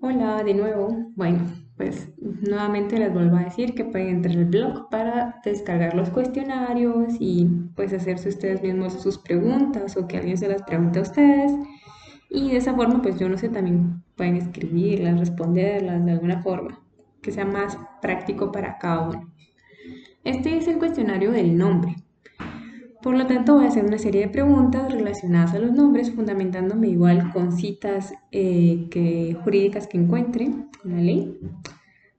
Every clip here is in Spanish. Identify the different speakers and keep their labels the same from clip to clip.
Speaker 1: Hola de nuevo. Bueno, pues nuevamente les vuelvo a decir que pueden entrar al blog para descargar los cuestionarios y pues hacerse ustedes mismos sus preguntas o que alguien se las pregunte a ustedes. Y de esa forma, pues yo no sé, también pueden escribirlas, responderlas de alguna forma, que sea más práctico para cada uno. Este es el cuestionario del nombre. Por lo tanto, voy a hacer una serie de preguntas relacionadas a los nombres, fundamentándome igual con citas eh, jurídicas que encuentre con la ley.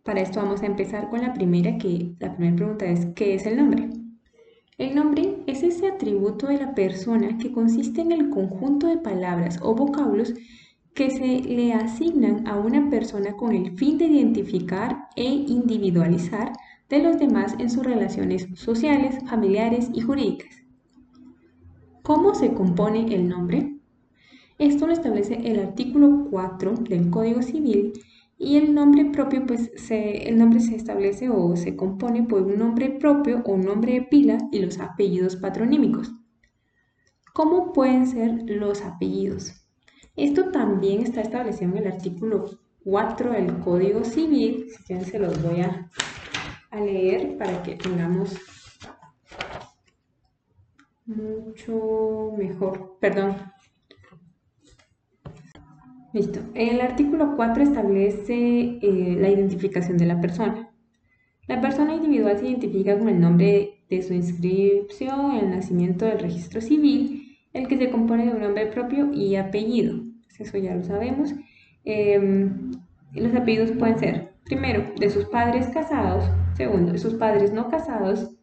Speaker 1: Para esto vamos a empezar con la primera, que la primera pregunta es, ¿qué es el nombre? El nombre es ese atributo de la persona que consiste en el conjunto de palabras o vocablos que se le asignan a una persona con el fin de identificar e individualizar de los demás en sus relaciones sociales, familiares y jurídicas. ¿Cómo se compone el nombre? Esto lo establece el artículo 4 del Código Civil y el nombre propio, pues el nombre se establece o se compone por un nombre propio o un nombre de pila y los apellidos patronímicos. ¿Cómo pueden ser los apellidos? Esto también está establecido en el artículo 4 del Código Civil, se los voy a leer para que tengamos mucho mejor. Perdón. Listo. El artículo 4 establece eh, la identificación de la persona. La persona individual se identifica con el nombre de su inscripción, el nacimiento del registro civil, el que se compone de un nombre propio y apellido. Eso ya lo sabemos. Em, los apellidos pueden ser, primero, de sus padres casados, segundo, de sus padres no casados,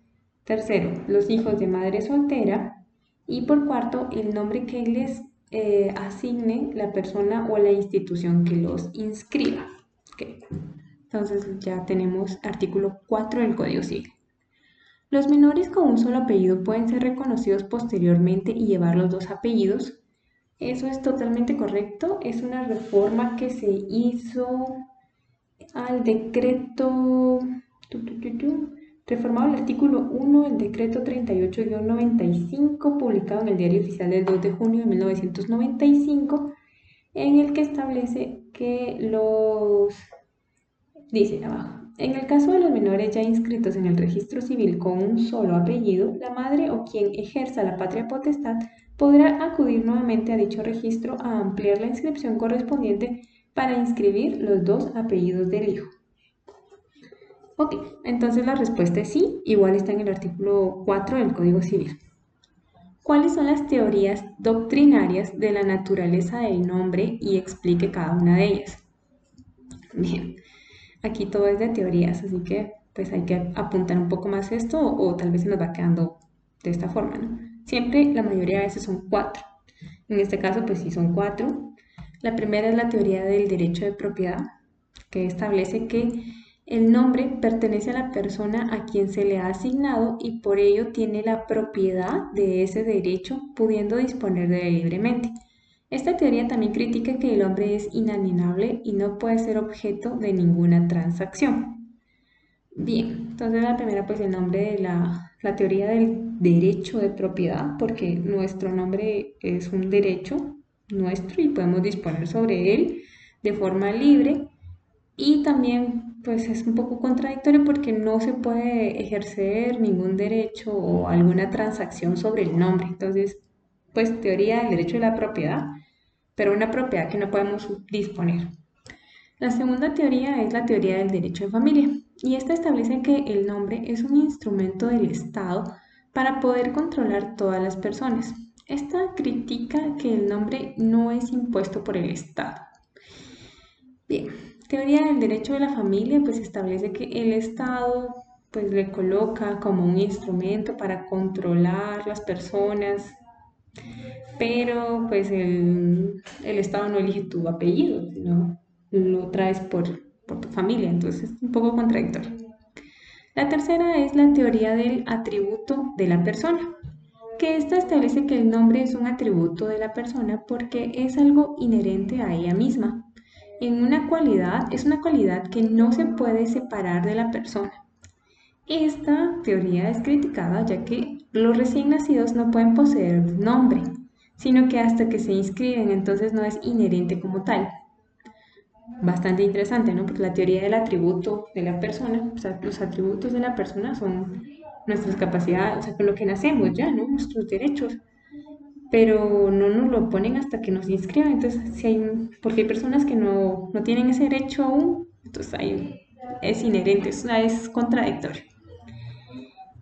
Speaker 1: Tercero, los hijos de madre soltera. Y por cuarto, el nombre que les eh, asigne la persona o la institución que los inscriba. Entonces ya tenemos artículo 4 del Código Civil. Los menores con un solo apellido pueden ser reconocidos posteriormente y llevar los dos apellidos. Eso es totalmente correcto. Es una reforma que se hizo al decreto Reformado el artículo 1 del decreto 38-95, publicado en el Diario Oficial del 2 de junio de 1995, en el que establece que los... Dice abajo, en el caso de los menores ya inscritos en el registro civil con un solo apellido, la madre o quien ejerza la patria potestad podrá acudir nuevamente a dicho registro a ampliar la inscripción correspondiente para inscribir los dos apellidos del hijo. Ok, entonces la respuesta es sí, igual está en el artículo 4 del Código Civil. ¿Cuáles son las teorías doctrinarias de la naturaleza del nombre y explique cada una de ellas? Bien, aquí todo es de teorías, así que pues hay que apuntar un poco más esto o, tal vez se nos va quedando de esta forma, ¿no? Siempre la mayoría de veces son cuatro. En este caso pues sí son cuatro. La primera es la teoría del derecho de propiedad, que establece que el nombre pertenece a la persona a quien se le ha asignado y por ello tiene la propiedad de ese derecho, pudiendo disponer de él libremente. Esta teoría también critica que el hombre es inalienable y no puede ser objeto de ninguna transacción. Bien, entonces la primera pues el nombre de la, la teoría del derecho de propiedad, porque nuestro nombre es un derecho nuestro y podemos disponer sobre él de forma libre y también pues es un poco contradictorio porque no se puede ejercer ningún derecho o alguna transacción sobre el nombre. Entonces, pues teoría del derecho de la propiedad, pero una propiedad que no podemos disponer. La segunda teoría es la teoría del derecho de familia y esta establece que el nombre es un instrumento del Estado para poder controlar todas las personas. Esta critica que el nombre no es impuesto por el Estado. Bien, teoría del derecho de la familia pues establece que el Estado pues le coloca como un instrumento para controlar las personas, pero pues el, Estado no elige tu apellido, sino lo traes por, por tu familia, entonces es un poco contradictorio. La tercera es la teoría del atributo de la persona, que esta establece que el nombre es un atributo de la persona porque es algo inherente a ella misma en una cualidad es una cualidad que no se puede separar de la persona. Esta teoría es criticada ya que los recién nacidos no pueden poseer nombre, sino que hasta que se inscriben entonces no es inherente como tal. bastante interesante, ¿no? Porque la teoría del atributo de la persona, o sea, los atributos de la persona son nuestras capacidades, o sea, con lo que nacemos ya, ¿no? Nuestros derechos. Pero no nos lo ponen hasta que nos inscriban. Entonces, si hay, porque hay personas que no, no tienen ese derecho aún, entonces ahí es inherente, es, es contradictorio.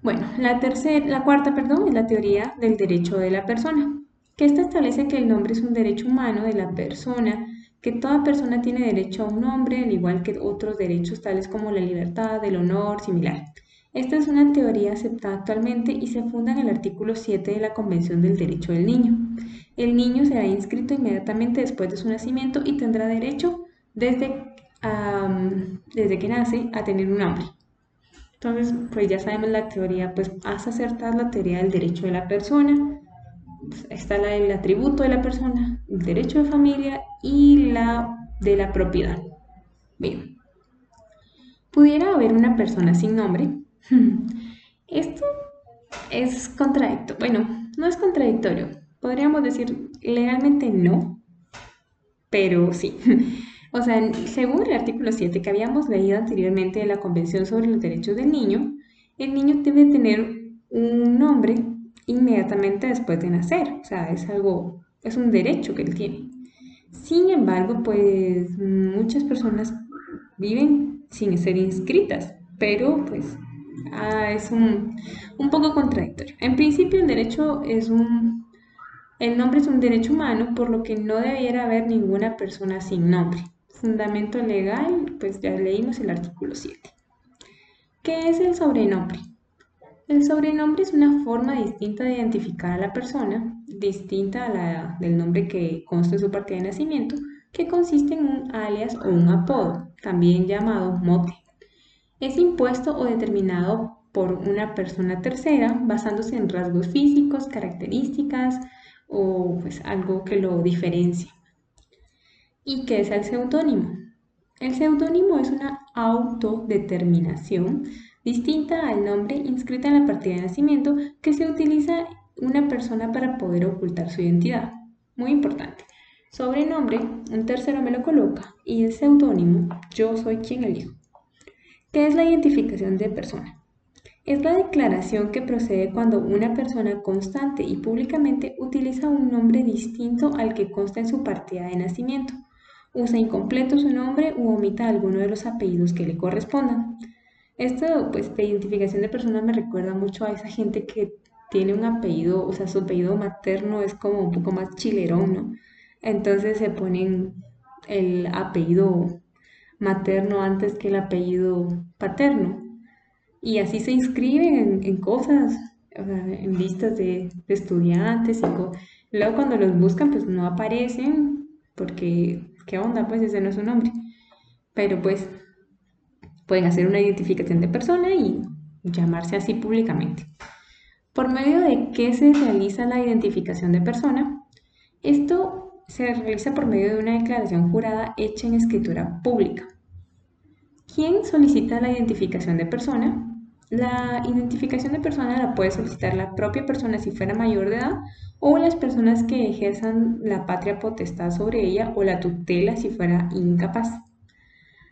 Speaker 1: Bueno, la, tercera, la cuarta, perdón, es la teoría del derecho de la persona, que esta establece que el nombre es un derecho humano de la persona que toda persona tiene derecho a un nombre, al igual que otros derechos tales como la libertad, el honor, similar. Esta es una teoría aceptada actualmente y se funda en el artículo 7 de la Convención del Derecho del Niño. El niño será inscrito inmediatamente después de su nacimiento y tendrá derecho desde, desde que nace a tener un nombre. Entonces, pues ya sabemos la teoría, pues has acertado la teoría del derecho de la persona, está el atributo de la persona, el derecho de familia y la de la propiedad. Bien. ¿Pudiera haber una persona sin nombre? Esto es contradictorio. Bueno, no es contradictorio. Podríamos decir legalmente no, pero sí. O sea, según el artículo 7 que habíamos leído anteriormente de la Convención sobre los Derechos del Niño, el niño debe tener un nombre inmediatamente después de nacer. O sea, es algo, es un derecho que él tiene. Sin embargo, pues muchas personas viven sin ser inscritas, pero pues ah, es un, un poco contradictorio. En principio, el derecho es un, el nombre es un derecho humano, por lo que no debiera haber ninguna persona sin nombre. Fundamento legal, pues ya leímos el artículo 7. ¿Qué es el sobrenombre? El sobrenombre es una forma distinta de identificar a la persona, distinta a la del nombre que consta en su partida de nacimiento, que consiste en un alias o un apodo, también llamado mote. Es impuesto o determinado por una persona tercera basándose en rasgos físicos, características o pues algo que lo diferencie. ¿Y qué es el seudónimo? El seudónimo es una autodeterminación distinta al nombre inscrita en la partida de nacimiento que se utiliza una persona para poder ocultar su identidad. Muy importante. Sobrenombre, un tercero me lo coloca y el seudónimo, yo soy quien elijo. ¿Qué es la identificación de persona? Es la declaración que procede cuando una persona constante y públicamente utiliza un nombre distinto al que consta en su partida de nacimiento, usa incompleto su nombre u omita alguno de los apellidos que le correspondan. Esto, pues, de identificación de persona me recuerda mucho a esa gente que tiene un apellido, o sea, su apellido materno es como un poco más chilerón, ¿no? Entonces se ponen el apellido materno antes que el apellido paterno. Y así se inscriben en, cosas, en listas de, estudiantes y luego cuando los buscan, pues no aparecen porque, ¿qué onda? Pues ese no es su nombre. Pero pues Pueden hacer una identificación de persona y llamarse así públicamente. ¿Por medio de qué se realiza la identificación de persona? Esto se realiza por medio de una declaración jurada hecha en escritura pública. ¿Quién solicita la identificación de persona? La identificación de persona la puede solicitar la propia persona si fuera mayor de edad o las personas que ejerzan la patria potestad sobre ella o la tutela si fuera incapaz.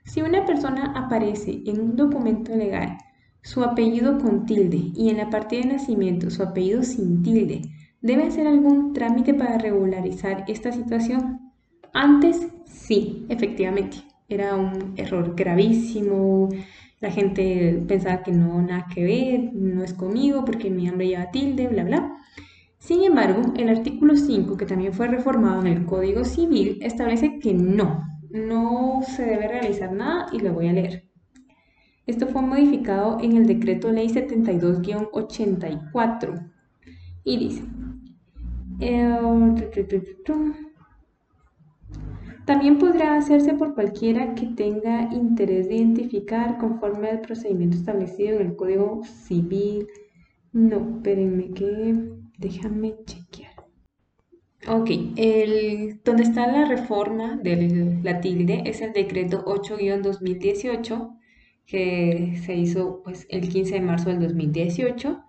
Speaker 1: Si una persona aparece en un documento legal su apellido con tilde y en la partida de nacimiento su apellido sin tilde, ¿debe hacer algún trámite para regularizar esta situación? Antes sí, efectivamente, era un error gravísimo, la gente pensaba que no, nada que ver, no es conmigo porque mi nombre lleva tilde, bla, bla. Sin embargo, el artículo 5, que también fue reformado en el Código Civil, establece que no, no se debe realizar nada y lo voy a leer. Esto fue modificado en el decreto ley 72-84 y dice, también podrá hacerse por cualquiera que tenga interés de identificar conforme al procedimiento establecido en el Código Civil. No, espérenme que déjame chequear. Ok, el, donde está la reforma de la tilde es el decreto 8-2018 que se hizo pues, el 15 de marzo del 2018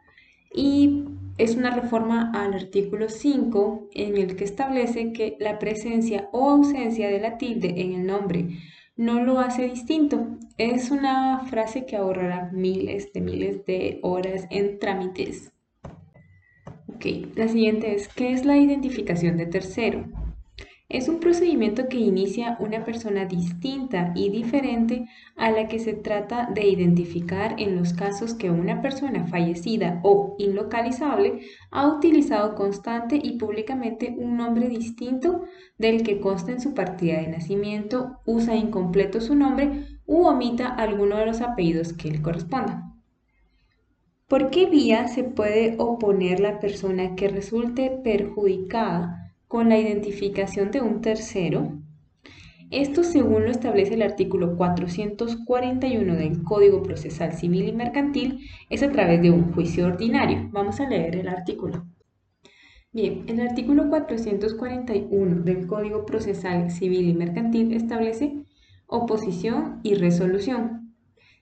Speaker 1: y es una reforma al artículo 5 en el que establece que la presencia o ausencia de la tilde en el nombre no lo hace distinto. Es una frase que ahorrará miles de miles de horas en trámites. Ok, la siguiente es, ¿qué es la identificación de tercero? Es un procedimiento que inicia una persona distinta y diferente a la que se trata de identificar en los casos que una persona fallecida o inlocalizable ha utilizado constante y públicamente un nombre distinto del que consta en su partida de nacimiento, usa incompleto su nombre u omita alguno de los apellidos que le corresponda. ¿Por qué vía se puede oponer la persona que resulte perjudicada con la identificación de un tercero. Esto según lo establece el artículo 441 del Código Procesal Civil y Mercantil es a través de un juicio ordinario. Vamos a leer el artículo. Bien, el artículo 441 del Código Procesal Civil y Mercantil establece oposición y resolución.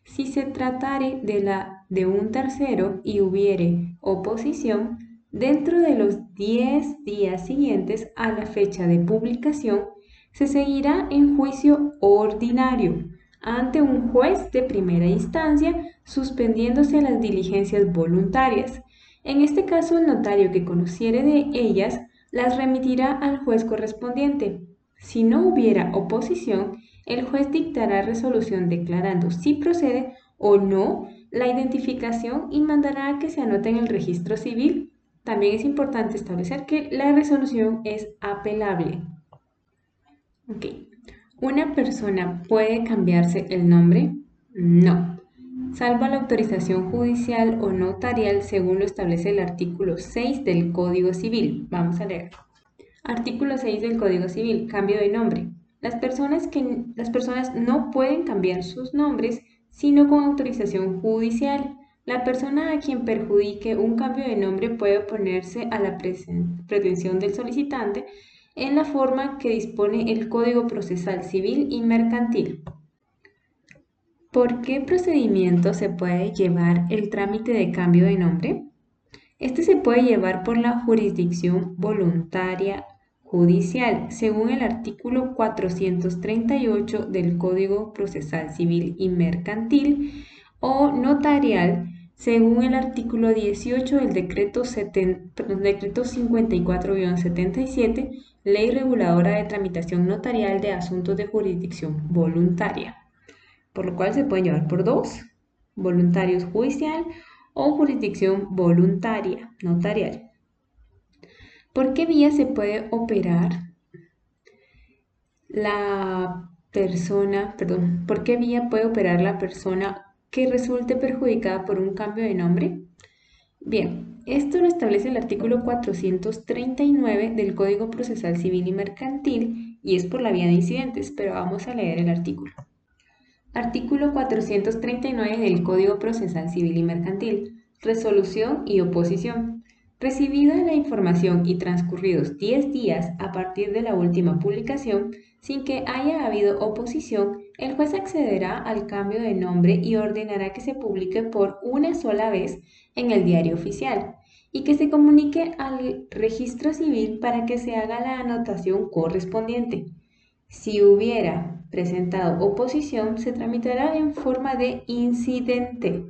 Speaker 1: Si se tratare de, la, de un tercero y hubiere oposición, Dentro de los 10 días siguientes a la fecha de publicación, se seguirá en juicio ordinario ante un juez de primera instancia, suspendiéndose las diligencias voluntarias. En este caso, el notario que conociere de ellas las remitirá al juez correspondiente. Si no hubiera oposición, el juez dictará resolución declarando si procede o no la identificación y mandará a que se anote en el registro civil también es importante establecer que la resolución es apelable. ¿Una persona puede cambiarse el nombre? No, salvo la autorización judicial o notarial según lo establece el artículo 6 del Código Civil. Vamos a leer. Artículo 6 del Código Civil, cambio de nombre. Las personas, que, las personas no pueden cambiar sus nombres sino con autorización judicial la persona a quien perjudique un cambio de nombre puede oponerse a la pretensión del solicitante en la forma que dispone el Código Procesal Civil y Mercantil. ¿Por qué procedimiento se puede llevar el trámite de cambio de nombre? Este se puede llevar por la jurisdicción voluntaria judicial, según el artículo 438 del Código Procesal Civil y Mercantil, o notarial según el artículo 18 del decreto, decreto 54-77, Ley Reguladora de Tramitación Notarial de Asuntos de Jurisdicción Voluntaria, por lo cual se pueden llevar por dos, voluntarios judicial o jurisdicción voluntaria, notarial. ¿Por qué vía se puede operar la persona, perdón, por qué vía puede operar la persona que resulte perjudicada por un cambio de nombre? Bien, esto lo establece el artículo 439 del Código Procesal Civil y Mercantil y es por la vía de incidentes, pero vamos a leer el artículo. Artículo 439 del Código Procesal Civil y Mercantil. Resolución y oposición. Recibida la información y transcurridos 10 días a partir de la última publicación, sin que haya habido oposición, el juez accederá al cambio de nombre y ordenará que se publique por una sola vez en el diario oficial y que se comunique al registro civil para que se haga la anotación correspondiente. Si hubiera presentado oposición, se tramitará en forma de incidente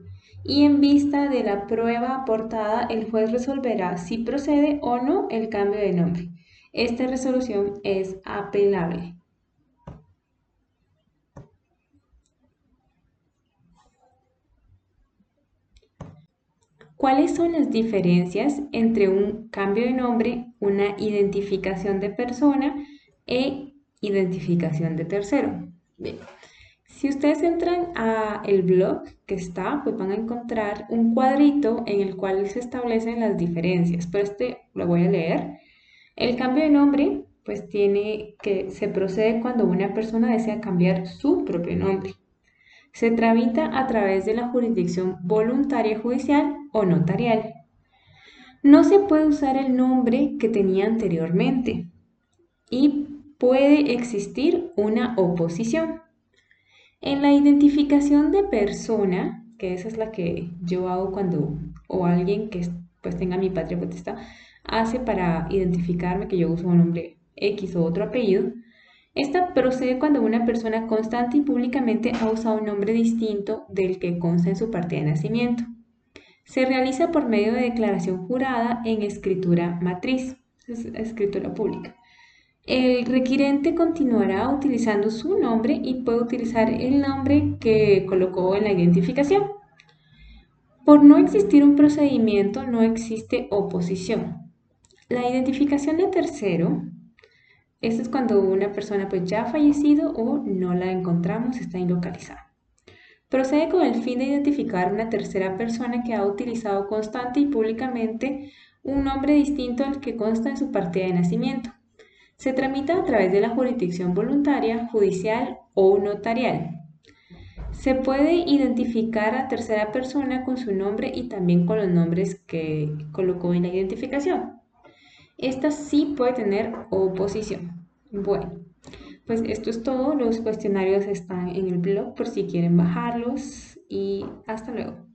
Speaker 1: y en vista de la prueba aportada, el juez resolverá si procede o no el cambio de nombre. Esta resolución es apelable. ¿Cuáles son las diferencias entre un cambio de nombre, una identificación de persona e identificación de tercero? Si ustedes entran a el blog que está, pues van a encontrar un cuadrito en el cual se establecen las diferencias. Pero este lo voy a leer. El cambio de nombre, pues tiene que se procede cuando una persona desea cambiar su propio nombre. Se tramita a través de la jurisdicción voluntaria judicial o notarial. No se puede usar el nombre que tenía anteriormente y puede existir una oposición. En la identificación de persona, que esa es la que yo hago cuando, o alguien que pues tenga mi patria potestad, hace para identificarme que yo uso un nombre X o otro apellido, Esta procede cuando una persona constante y públicamente ha usado un nombre distinto del que consta en su partida de nacimiento. Se realiza por medio de declaración jurada en escritura matriz, es escritura pública. El requirente continuará utilizando su nombre y puede utilizar el nombre que colocó en la identificación. Por no existir un procedimiento, no existe oposición. La identificación de tercero, esto es cuando una persona pues ya ha fallecido o no la encontramos, está ilocalizada. Procede con el fin de identificar una tercera persona que ha utilizado constante y públicamente un nombre distinto al que consta en su partida de nacimiento. Se tramita a través de la jurisdicción voluntaria, judicial o notarial. Se puede identificar a tercera persona con su nombre y también con los nombres que colocó en la identificación. Esta sí puede tener oposición. Bueno, pues esto es todo. Los cuestionarios están en el blog por si quieren bajarlos y hasta luego.